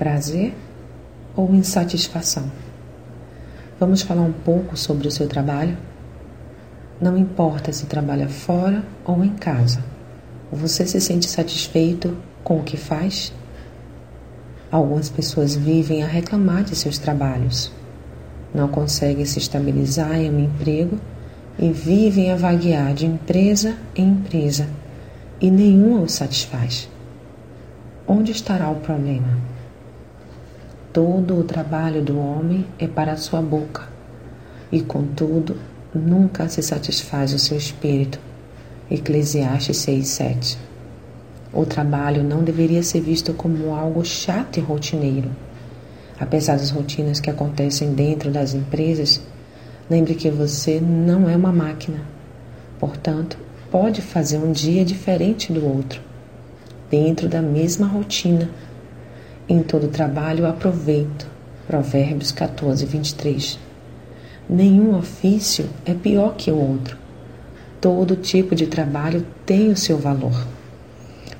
prazer ou insatisfação? Vamos falar um pouco sobre o seu trabalho? Não importa se trabalha fora ou em casa, você se sente satisfeito com o que faz? Algumas pessoas vivem a reclamar de seus trabalhos, não conseguem se estabilizar em um emprego e vivem a vaguear de empresa em empresa e nenhuma os satisfaz. Onde estará o problema? Todo o trabalho do homem é para a sua boca, e contudo nunca se satisfaz o seu espírito. Eclesiastes 6, 7. O trabalho não deveria ser visto como algo chato e rotineiro. Apesar das rotinas que acontecem dentro das empresas, lembre que você não é uma máquina. Portanto, pode fazer um dia diferente do outro, dentro da mesma rotina em todo trabalho aproveito. Provérbios 14, 23. Nenhum ofício é pior que o outro. Todo tipo de trabalho tem o seu valor.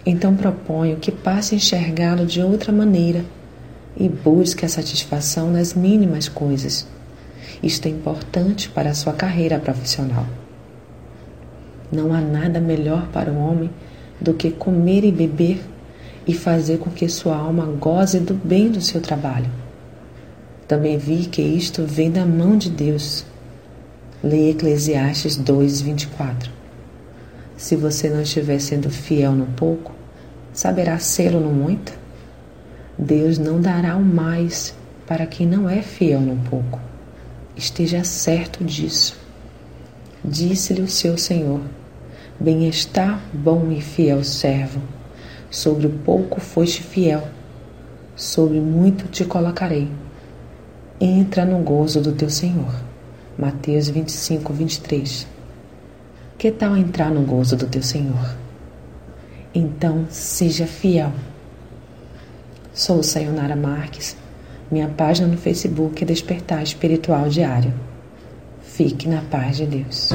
Então proponho que passe a enxergá-lo de outra maneira e busque a satisfação nas mínimas coisas. Isto é importante para a sua carreira profissional. Não há nada melhor para o homem do que comer e beber e fazer com que sua alma goze do bem do seu trabalho. Também vi que isto vem da mão de Deus. Leia Eclesiastes 2, 24. Se você não estiver sendo fiel no pouco, saberá sê-lo no muito? Deus não dará o mais para quem não é fiel no pouco. Esteja certo disso. Disse-lhe o seu Senhor: Bem-estar, bom e fiel servo Sobre pouco foste fiel, sobre muito te colocarei. Entra no gozo do teu Senhor. Mateus 25, 23. Que tal entrar no gozo do teu Senhor? Então, seja fiel. Sou Sayonara Marques. Minha página no Facebook é Despertar Espiritual Diário. Fique na paz de Deus.